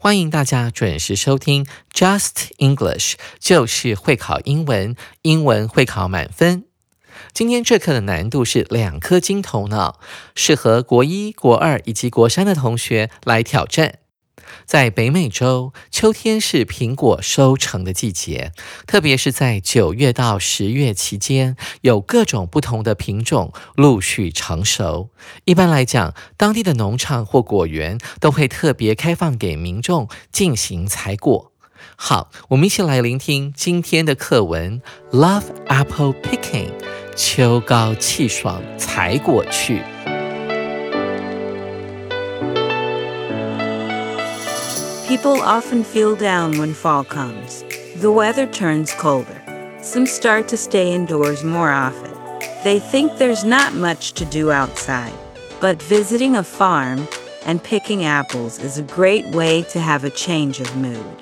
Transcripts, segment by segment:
欢迎大家准时收听 Just English，就是会考英文，英文会考满分。今天这课的难度是两颗金头脑，适合国一、国二以及国三的同学来挑战。在北美洲，秋天是苹果收成的季节，特别是在九月到十月期间，有各种不同的品种陆续成熟。一般来讲，当地的农场或果园都会特别开放给民众进行采果。好，我们一起来聆听今天的课文《Love Apple Picking》，秋高气爽，采果去。People often feel down when fall comes. The weather turns colder. Some start to stay indoors more often. They think there's not much to do outside. But visiting a farm and picking apples is a great way to have a change of mood.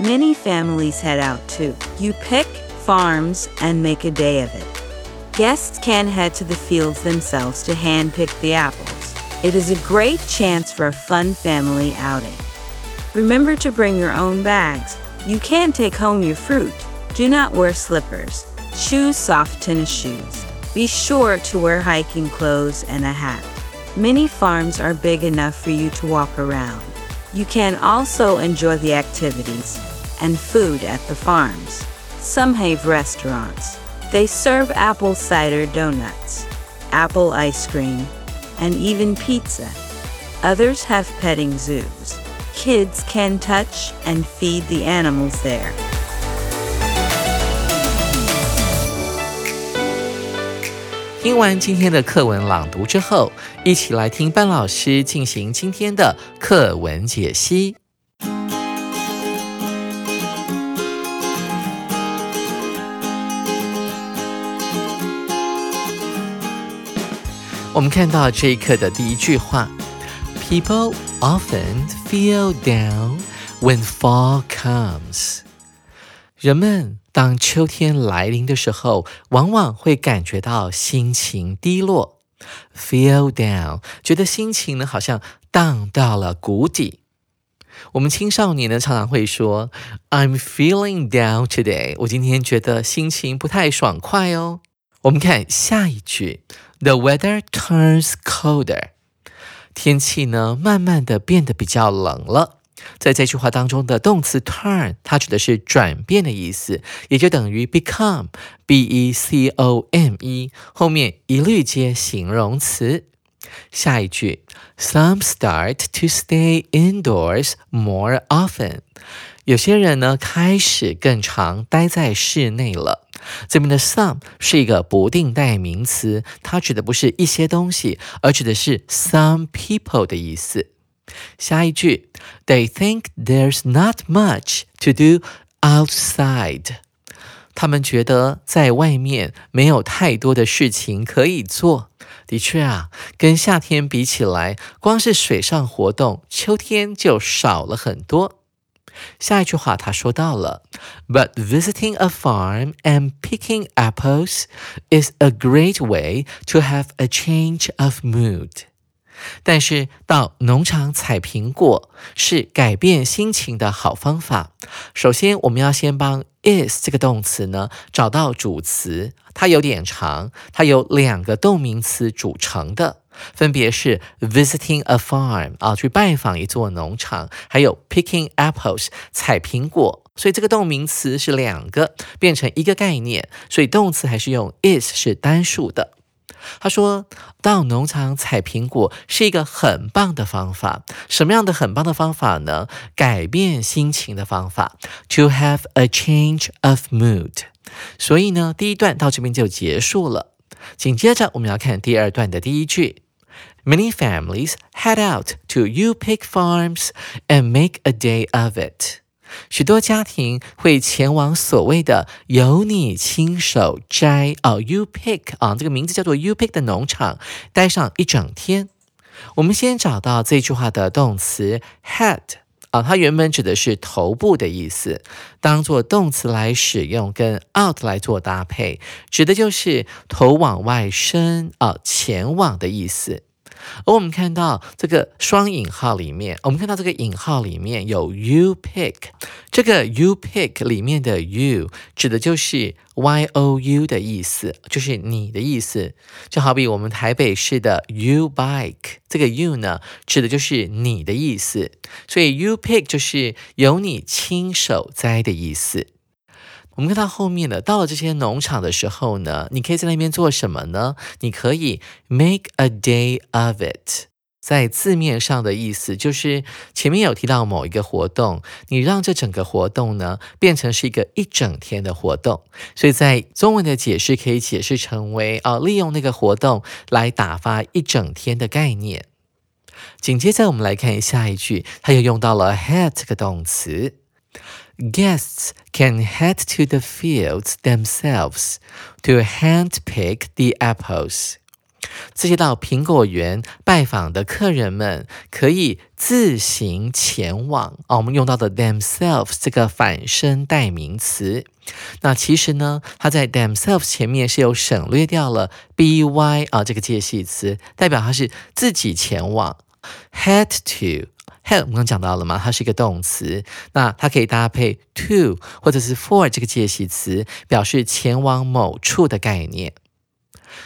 Many families head out too. You pick farms and make a day of it. Guests can head to the fields themselves to handpick the apples. It is a great chance for a fun family outing. Remember to bring your own bags. You can take home your fruit. Do not wear slippers. Choose soft tennis shoes. Be sure to wear hiking clothes and a hat. Many farms are big enough for you to walk around. You can also enjoy the activities and food at the farms. Some have restaurants. They serve apple cider donuts, apple ice cream, and even pizza. Others have petting zoos kids can touch and feed the animals there. 听完今天的课文朗读之后，一起来听班老师进行今天的课文解析。我们看到这一课的第一句话 ：People often feel down when fall comes。人们当秋天来临的时候，往往会感觉到心情低落。Feel down，觉得心情呢好像荡到了谷底。我们青少年呢常常会说：“I'm feeling down today。”我今天觉得心情不太爽快哦。我们看下一句：“The weather turns colder。” 天气呢，慢慢的变得比较冷了。在这句话当中的动词 turn，它指的是转变的意思，也就等于 become，b e c o m e，后面一律接形容词。下一句，Some start to stay indoors more often。有些人呢，开始更常待在室内了。这边的 some 是一个不定代名词，它指的不是一些东西，而指的是 some people 的意思。下一句，They think there's not much to do outside。他们觉得在外面没有太多的事情可以做。的确啊，跟夏天比起来，光是水上活动，秋天就少了很多。下一句话他说到了，But visiting a farm and picking apples is a great way to have a change of mood。但是到农场采苹果是改变心情的好方法。首先，我们要先帮 is 这个动词呢找到主词，它有点长，它由两个动名词组成的。分别是 visiting a farm 啊，去拜访一座农场，还有 picking apples 采苹果。所以这个动名词是两个变成一个概念，所以动词还是用 is 是单数的。他说到农场采苹果是一个很棒的方法。什么样的很棒的方法呢？改变心情的方法，to have a change of mood。所以呢，第一段到这边就结束了。紧接着我们要看第二段的第一句：Many families head out to U Pick Farms and make a day of it。许多家庭会前往所谓的由你亲手摘哦，U Pick 啊，这个名字叫做 U Pick 的农场，待上一整天。我们先找到这句话的动词 head 啊，它原本指的是头部的意思，当做动词来使用，跟 out 来做搭配，指的就是头往外伸啊，前往的意思。而我们看到这个双引号里面，我们看到这个引号里面有 you pick，这个 you pick 里面的 you 指的就是 y o u 的意思，就是你的意思。就好比我们台北市的 you bike，这个 you 呢指的就是你的意思，所以 you pick 就是由你亲手摘的意思。我们看到后面的，到了这些农场的时候呢，你可以在那边做什么呢？你可以 make a day of it，在字面上的意思就是前面有提到某一个活动，你让这整个活动呢变成是一个一整天的活动，所以在中文的解释可以解释成为啊，利用那个活动来打发一整天的概念。紧接着我们来看下一句，它又用到了 head 这个动词。Guests can head to the fields themselves to handpick the apples。这些到苹果园拜访的客人们可以自行前往啊。我们用到的 themselves 这个反身代名词，那其实呢，它在 themselves 前面是有省略掉了 by 啊这个介系词，代表它是自己前往 head to。Head 我们刚讲到了吗？它是一个动词，那它可以搭配 to 或者是 for 这个介系词，表示前往某处的概念。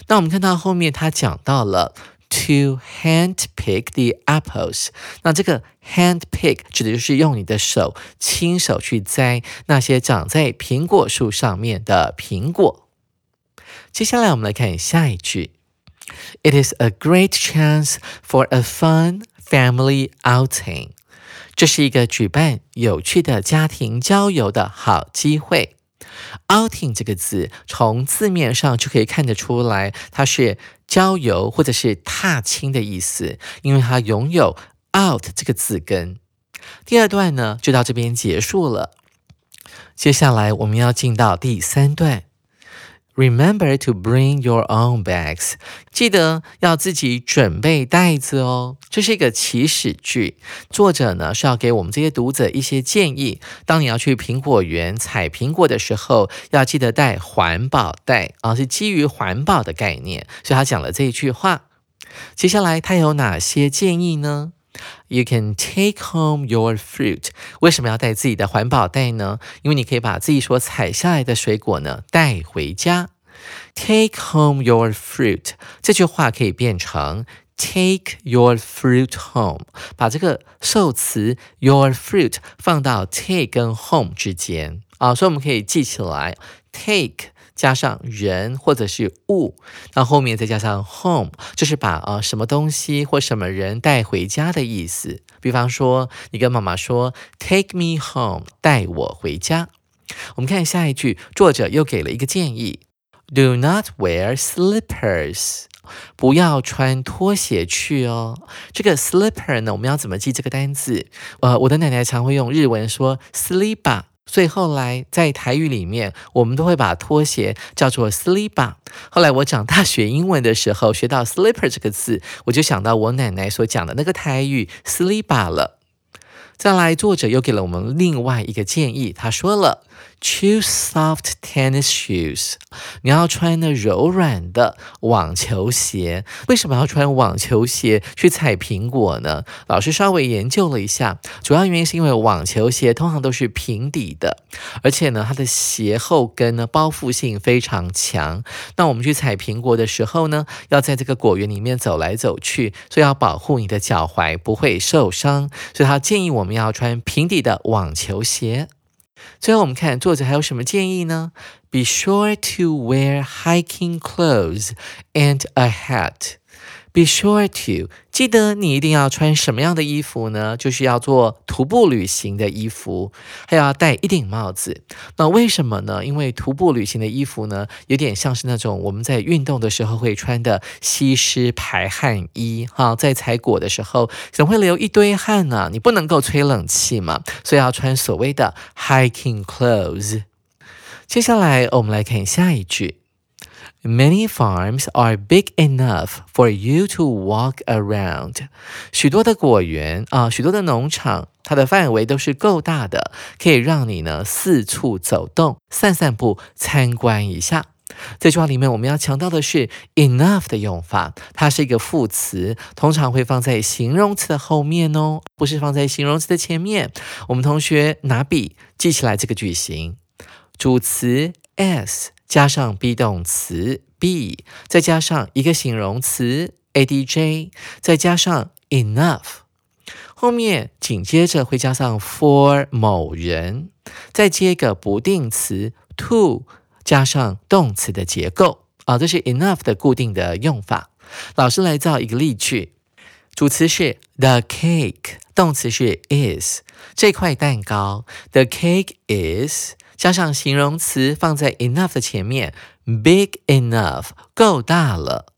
那我们看到后面，它讲到了 to hand pick the apples。那这个 hand pick 指的就是用你的手亲手去摘那些长在苹果树上面的苹果。接下来我们来看下一句：It is a great chance for a fun Family outing，这是一个举办有趣的家庭郊游的好机会。outing 这个字从字面上就可以看得出来，它是郊游或者是踏青的意思，因为它拥有 out 这个字根。第二段呢，就到这边结束了。接下来我们要进到第三段。Remember to bring your own bags。记得要自己准备袋子哦。这是一个祈使句，作者呢是要给我们这些读者一些建议。当你要去苹果园采苹果的时候，要记得带环保袋啊，是基于环保的概念，所以他讲了这一句话。接下来他有哪些建议呢？You can take home your fruit。为什么要带自己的环保袋呢？因为你可以把自己所采下来的水果呢带回家。Take home your fruit 这句话可以变成 Take your fruit home，把这个受词 your fruit 放到 take 跟 home 之间啊，所以我们可以记起来，take 加上人或者是物，那后面再加上 home，就是把啊什么东西或什么人带回家的意思。比方说，你跟妈妈说 Take me home，带我回家。我们看下一句，作者又给了一个建议。Do not wear slippers，不要穿拖鞋去哦。这个 slipper 呢，我们要怎么记这个单字？呃，我的奶奶常会用日文说 slipper，所以后来在台语里面，我们都会把拖鞋叫做 slipper。后来我长大学英文的时候，学到 slipper 这个字，我就想到我奶奶所讲的那个台语 slipper 了。再来，作者又给了我们另外一个建议，他说了。Choose soft tennis shoes。你要穿的柔软的网球鞋。为什么要穿网球鞋去采苹果呢？老师稍微研究了一下，主要原因是因为网球鞋通常都是平底的，而且呢，它的鞋后跟呢包覆性非常强。那我们去采苹果的时候呢，要在这个果园里面走来走去，所以要保护你的脚踝不会受伤。所以他建议我我们要穿平底的网球鞋。最后我们看作者还有什么建议呢？Be sure to wear hiking clothes and a hat. Be sure to 记得你一定要穿什么样的衣服呢？就是要做徒步旅行的衣服，还要戴一顶帽子。那为什么呢？因为徒步旅行的衣服呢，有点像是那种我们在运动的时候会穿的吸湿排汗衣哈，在采果的时候总会流一堆汗呢，你不能够吹冷气嘛，所以要穿所谓的 hiking clothes。接下来我们来看下一句。Many farms are big enough for you to walk around。许多的果园啊，许多的农场，它的范围都是够大的，可以让你呢四处走动、散散步、参观一下。这句话里面我们要强调的是 enough 的用法，它是一个副词，通常会放在形容词的后面哦，不是放在形容词的前面。我们同学拿笔记起来这个句型，主词 s。加上 be 动词 be，再加上一个形容词 adj，再加上 enough，后面紧接着会加上 for 某人，再接一个不定词 to，加上动词的结构。啊，这是 enough 的固定的用法。老师来造一个例句，主词是 the cake，动词是 is，这块蛋糕 the cake is。加上形容词放在 enough 的前面，big enough 够大了。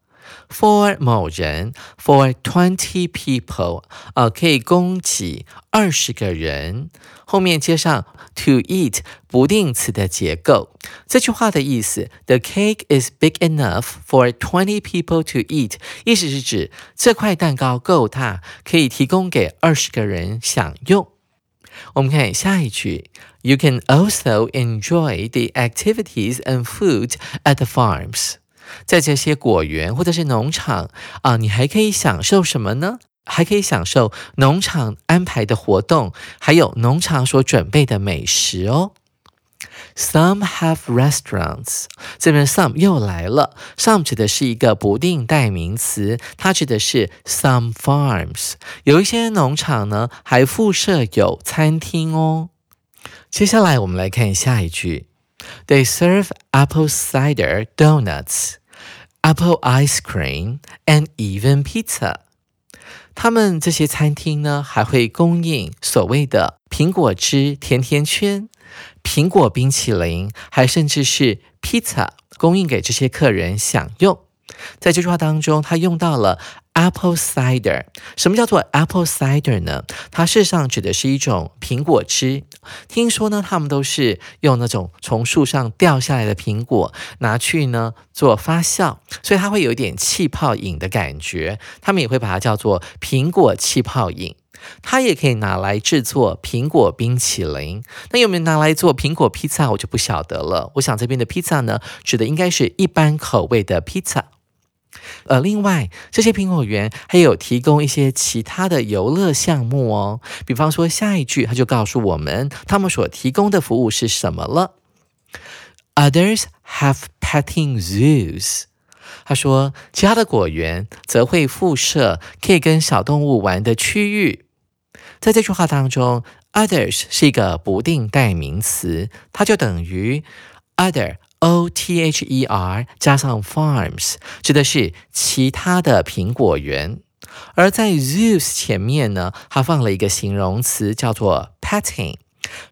For 某人，for twenty people 啊，可以供给二十个人。后面接上 to eat 不定词的结构。这句话的意思，The cake is big enough for twenty people to eat，意思是指这块蛋糕够大，可以提供给二十个人享用。我们看下一句，You can also enjoy the activities and food at the farms。 在这些果园或者是农场啊，你还可以享受什么呢？还可以享受农场安排的活动，还有农场所准备的美食哦。Some have restaurants。这边 some 又来了，some 指的是一个不定代名词，它指的是 some farms。有一些农场呢，还附设有餐厅哦。接下来我们来看下一句：They serve apple cider donuts, apple ice cream, and even pizza。他们这些餐厅呢，还会供应所谓的苹果汁甜甜圈。苹果冰淇淋，还甚至是披萨，供应给这些客人享用。在这句话当中，他用到了 apple cider。什么叫做 apple cider 呢？它事实上指的是一种苹果汁。听说呢，他们都是用那种从树上掉下来的苹果拿去呢做发酵，所以它会有一点气泡饮的感觉。他们也会把它叫做苹果气泡饮。它也可以拿来制作苹果冰淇淋，那有没有拿来做苹果披萨，我就不晓得了。我想这边的披萨呢，指的应该是一般口味的披萨。呃，另外这些苹果园还有提供一些其他的游乐项目哦，比方说下一句他就告诉我们，他们所提供的服务是什么了。Others have petting zoos。他说，其他的果园则会附设可以跟小动物玩的区域。在这句话当中，others 是一个不定代名词，它就等于 other o t h e r 加上 farms，指的是其他的苹果园。而在 zoos 前面呢，它放了一个形容词，叫做 petting。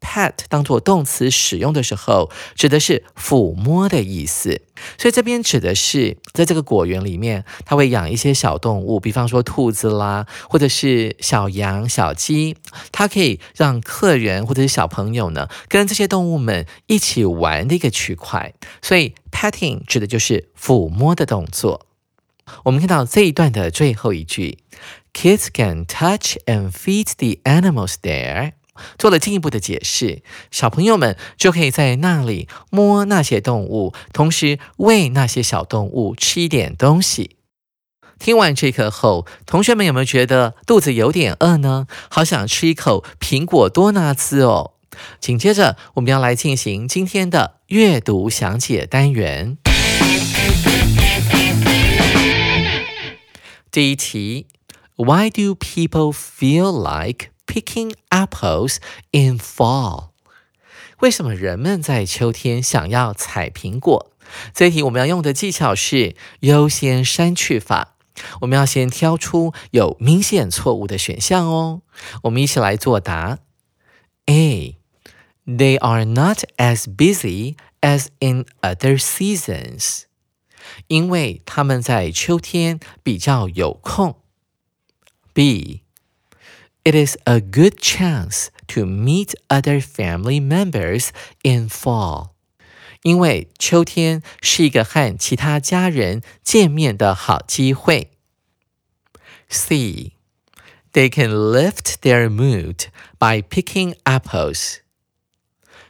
Pet 当做动词使用的时候，指的是抚摸的意思。所以这边指的是，在这个果园里面，他会养一些小动物，比方说兔子啦，或者是小羊、小鸡，它可以让客人或者是小朋友呢，跟这些动物们一起玩的一个区块。所以 petting 指的就是抚摸的动作。我们看到这一段的最后一句，Kids can touch and feed the animals there。做了进一步的解释，小朋友们就可以在那里摸那些动物，同时喂那些小动物吃一点东西。听完这课后，同学们有没有觉得肚子有点饿呢？好想吃一口苹果多纳兹哦！紧接着，我们要来进行今天的阅读详解单元。第一题：Why do people feel like Picking apples in fall，为什么人们在秋天想要采苹果？这一题我们要用的技巧是优先删去法。我们要先挑出有明显错误的选项哦。我们一起来作答。A. They are not as busy as in other seasons. 因为他们在秋天比较有空。B. It is a good chance to meet other family members in fall. 因为秋天是一个和其他家人见面的好机会。C. They can lift their mood by picking apples.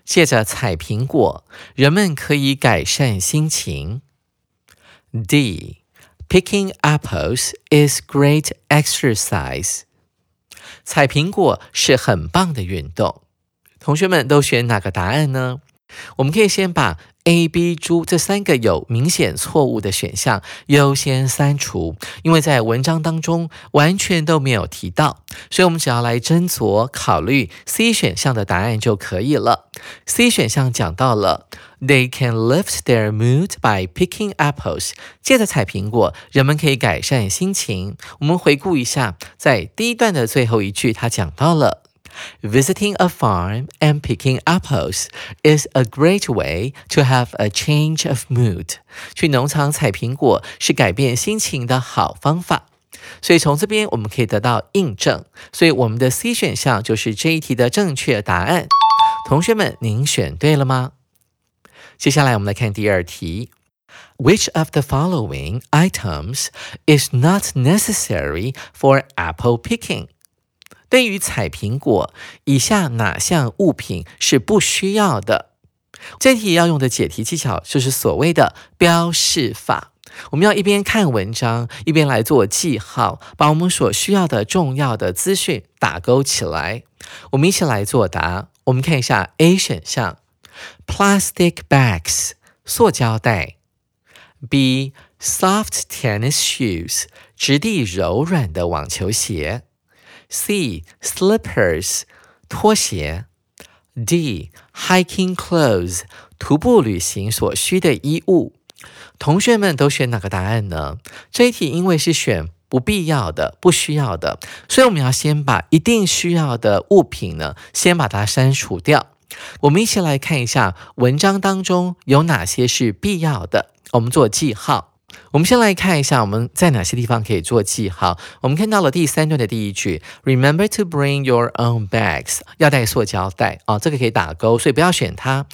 借着采苹果，人们可以改善心情。D. Picking apples is great exercise. 采苹果是很棒的运动。同学们都选哪个答案呢？我们可以先把 A、B、猪这三个有明显错误的选项优先删除，因为在文章当中完全都没有提到，所以我们只要来斟酌考虑 C 选项的答案就可以了。C 选项讲到了 They can lift their mood by picking apples，借着采苹果，人们可以改善心情。我们回顾一下，在第一段的最后一句，他讲到了。Visiting a farm and picking apples is a great way to have a change of mood. 去农场采苹果是改变心情的好方法。所以从这边我们可以得到印证，所以我们的 C 选项就是这一题的正确答案。同学们，您选对了吗？接下来我们来看第二题。Which of the following items is not necessary for apple picking? 对于采苹果，以下哪项物品是不需要的？这题要用的解题技巧就是所谓的标示法。我们要一边看文章，一边来做记号，把我们所需要的重要的资讯打勾起来。我们一起来作答。我们看一下 A 选项：plastic bags，塑胶袋；B，soft tennis shoes，质地柔软的网球鞋。C slippers 拖鞋，D hiking clothes 徒步旅行所需的衣物。同学们都选哪个答案呢？这一题因为是选不必要的、不需要的，所以我们要先把一定需要的物品呢，先把它删除掉。我们一起来看一下文章当中有哪些是必要的，我们做记号。我们先来看一下我们在哪些地方可以做记号。我们看到了第三段的第一句，Remember to bring your own bags，要带塑胶袋啊，这个可以打勾，所以不要选它。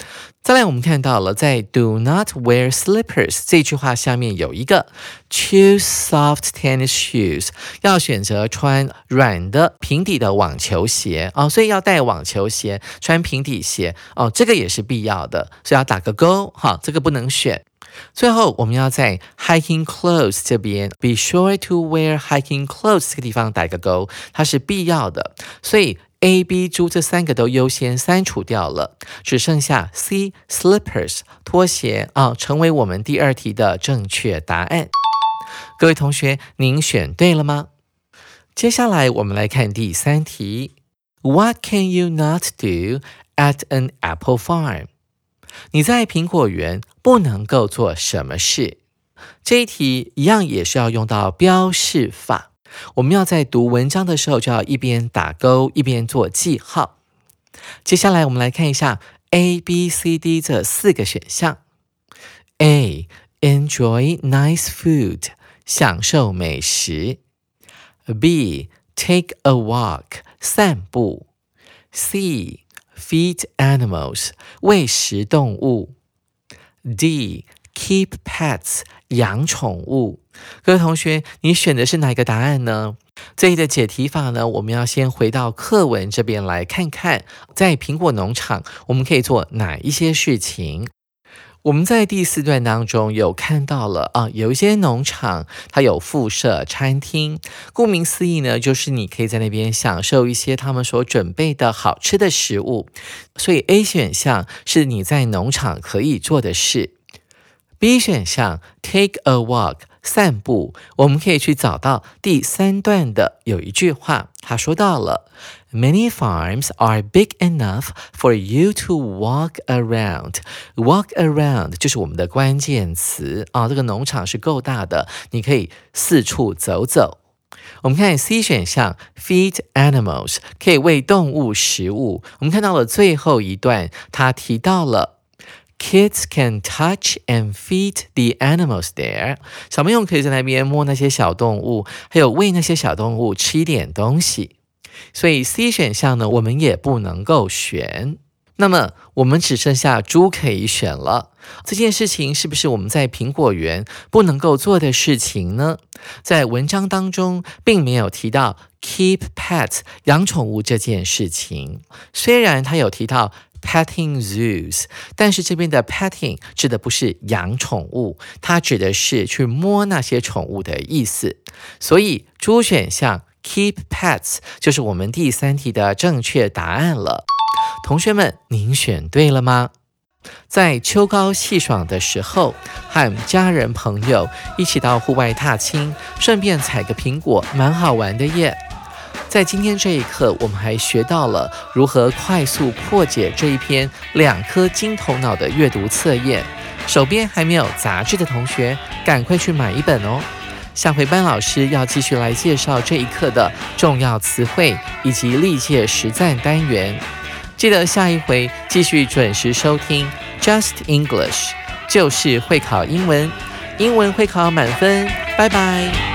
再来，我们看到了在 Do not wear slippers 这句话下面有一个 Choose soft tennis shoes，要选择穿软的平底的网球鞋啊，所以要带网球鞋，穿平底鞋哦，这个也是必要的，所以要打个勾，哈，这个不能选。最后，我们要在 hiking clothes 这边，be sure to wear hiking clothes 这个地方打个勾，它是必要的。所以 A、B、猪这三个都优先删除掉了，只剩下 C slippers 拖鞋啊，成为我们第二题的正确答案。各位同学，您选对了吗？接下来我们来看第三题：What can you not do at an apple farm？你在苹果园不能够做什么事？这一题一样也是要用到标示法。我们要在读文章的时候，就要一边打勾一边做记号。接下来我们来看一下 A、B、C、D 这四个选项。A. Enjoy nice food，享受美食。B. Take a walk，散步。C. Feed animals，喂食动物。D. Keep pets，养宠物。各位同学，你选的是哪一个答案呢？这里的解题法呢，我们要先回到课文这边来看看，在苹果农场我们可以做哪一些事情。我们在第四段当中有看到了啊，有一些农场它有附设餐厅，顾名思义呢，就是你可以在那边享受一些他们所准备的好吃的食物。所以 A 选项是你在农场可以做的事。B 选项 Take a walk 散步，我们可以去找到第三段的有一句话，他说到了 Many farms are big enough for you to walk around. Walk around 就是我们的关键词啊。这个农场是够大的，你可以四处走走。我们看 C 选项，feed animals 可以喂动物食物。我们看到了最后一段，它提到了 kids can touch and feed the animals there。小朋友可以在那边摸那些小动物，还有喂那些小动物吃一点东西。所以 C 选项呢，我们也不能够选。那么我们只剩下猪可以选了。这件事情是不是我们在苹果园不能够做的事情呢？在文章当中并没有提到 keep pets 养宠物这件事情。虽然他有提到 petting zoos，但是这边的 petting 指的不是养宠物，它指的是去摸那些宠物的意思。所以猪选项 keep pets 就是我们第三题的正确答案了。同学们，您选对了吗？在秋高气爽的时候，和家人朋友一起到户外踏青，顺便采个苹果，蛮好玩的耶。在今天这一课，我们还学到了如何快速破解这一篇两颗金头脑的阅读测验。手边还没有杂志的同学，赶快去买一本哦。下回班老师要继续来介绍这一课的重要词汇以及历届实战单元。记得下一回继续准时收听 Just English，就是会考英文，英文会考满分，拜拜。